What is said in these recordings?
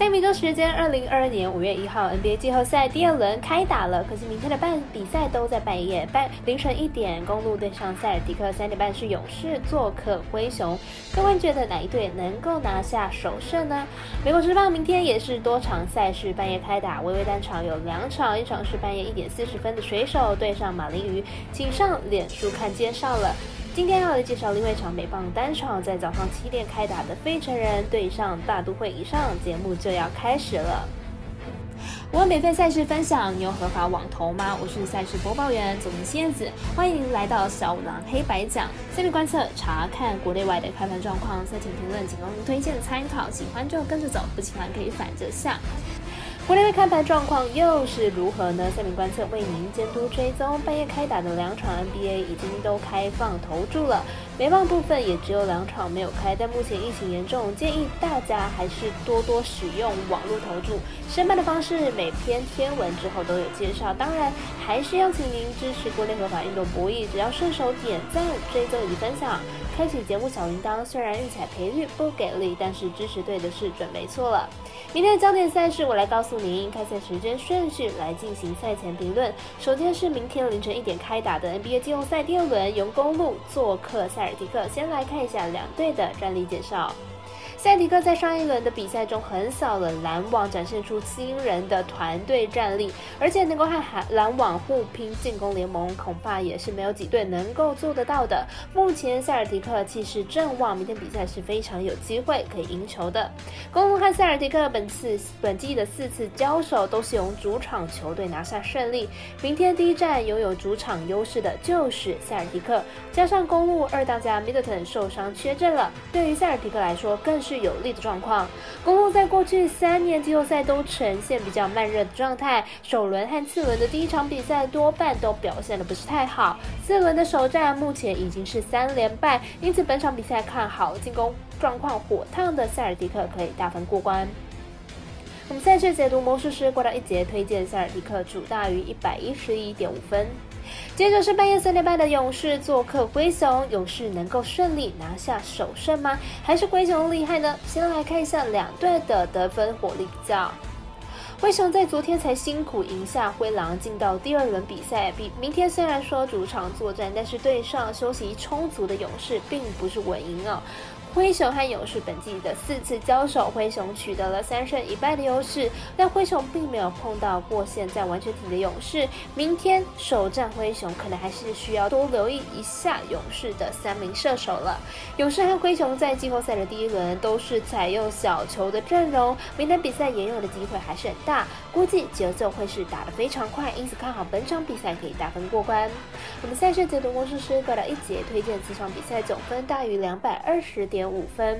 在美洲时间二零二二年五月一号，NBA 季后赛第二轮开打了。可惜明天的半比赛都在半夜，半凌晨一点，公路对上塞尔迪克，三点半是勇士做客灰熊。各位觉得哪一队能够拿下首胜呢？美国职棒明天也是多场赛事半夜开打，微微单场有两场，一场是半夜一点四十分的水手对上马林鱼，请上脸书看介绍了。今天要来介绍另外一场美棒单场，在早上七点开打的费城人对上大都会，以上节目就要开始了。我免费赛事分享，你有合法网投吗？我是赛事播报员左明蝎子，欢迎来到小五郎黑白讲。下面观测查看国内外的开盘状况，赛前评论仅供您推荐参考，喜欢就跟着走，不喜欢可以反着下。国内的看盘状况又是如何呢？下面观测为您监督追踪。半夜开打的两场 NBA 已经都开放投注了，美棒部分也只有两场没有开。但目前疫情严重，建议大家还是多多使用网络投注。申办的方式每篇天文之后都有介绍。当然，还是邀请您支持国内合法运动博弈，只要顺手点赞、追踪以及分享。开启节目小铃铛，虽然运彩赔率不给力，但是支持对的是准没错了。明天的焦点赛事，我来告诉您开赛时间顺序来进行赛前评论。首先是明天凌晨一点开打的 NBA 季后赛第二轮，由公路做客塞尔提克。先来看一下两队的战力介绍。塞迪克在上一轮的比赛中横扫了篮网，展现出惊人的团队战力，而且能够和篮网互拼进攻联盟，恐怕也是没有几队能够做得到的。目前塞尔迪克气势正旺，明天比赛是非常有机会可以赢球的。公路和塞尔迪克本次本季的四次交手都是由主场球队拿下胜利，明天第一站拥有主场优势的就是塞尔迪克，加上公路二当家 Middleton 受伤缺阵了，对于塞尔迪克来说更是。是有利的状况。公路在过去三年季后赛都呈现比较慢热的状态，首轮和次轮的第一场比赛多半都表现的不是太好。四轮的首战目前已经是三连败，因此本场比赛看好进攻状况火烫的塞尔迪克可以大分过关。我们赛事解读魔术师过到一节，推荐塞尔迪克主大于一百一十一点五分。接着是半夜三点半的勇士做客灰熊，勇士能够顺利拿下首胜吗？还是灰熊厉害呢？先来看一下两队的得分火力比较。灰熊在昨天才辛苦赢下灰狼，进到第二轮比赛。比明天虽然说主场作战，但是对上休息充足的勇士，并不是稳赢哦。灰熊和勇士本季的四次交手，灰熊取得了三胜一败的优势，但灰熊并没有碰到过现在完全体的勇士。明天首战灰熊，可能还是需要多留意一下勇士的三名射手了。勇士和灰熊在季后赛的第一轮都是采用小球的阵容，明天比赛沿用的机会还是很大，估计节奏会是打得非常快，因此看好本场比赛可以大分过关。我们赛事解读魔术师各到一节，推荐此场比赛总分大于两百二十点。点五分。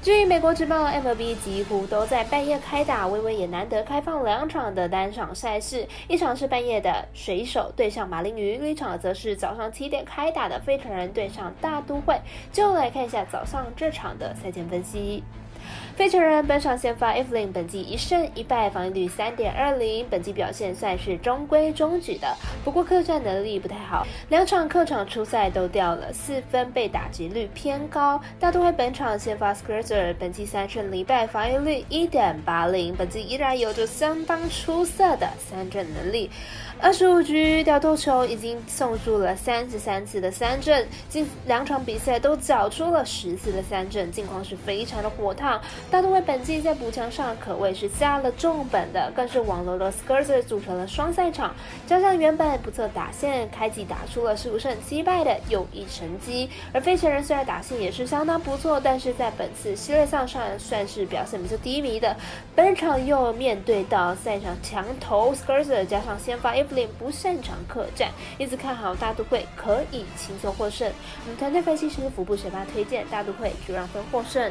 至于美国职棒 MLB，几乎都在半夜开打，微微也难得开放两场的单场赛事，一场是半夜的水手对上马林鱼，另一场则是早上七点开打的费城人对上大都会。就来看一下早上这场的赛前分析。费城人本场先发 Evelyn，本季一胜一败，防御率三点二零，本季表现算是中规中矩的。不过客战能力不太好，两场客场出赛都掉了四分，被打击率偏高。大都会本场先发 Scherzer，本季三胜零败，防御率一点八零，本季依然有着相当出色的三振能力。二十五局掉头球已经送出了三十三次的三振，近两场比赛都缴出了十次的三振，近况是非常的火烫。大都会本季在补强上可谓是下了重本的，更是网罗了 Scherzer 组成了双赛场，加上原本不错打线，开季打出了十五胜七败的有益成绩。而费城人虽然打线也是相当不错，但是在本次系列赛上算是表现比较低迷的。本场又面对到赛场强投 Scherzer，加上先发 Evelyn。不擅长客战，因此看好大都会可以轻松获胜。我们团队分析师福部学霸推荐大都会主让分获胜。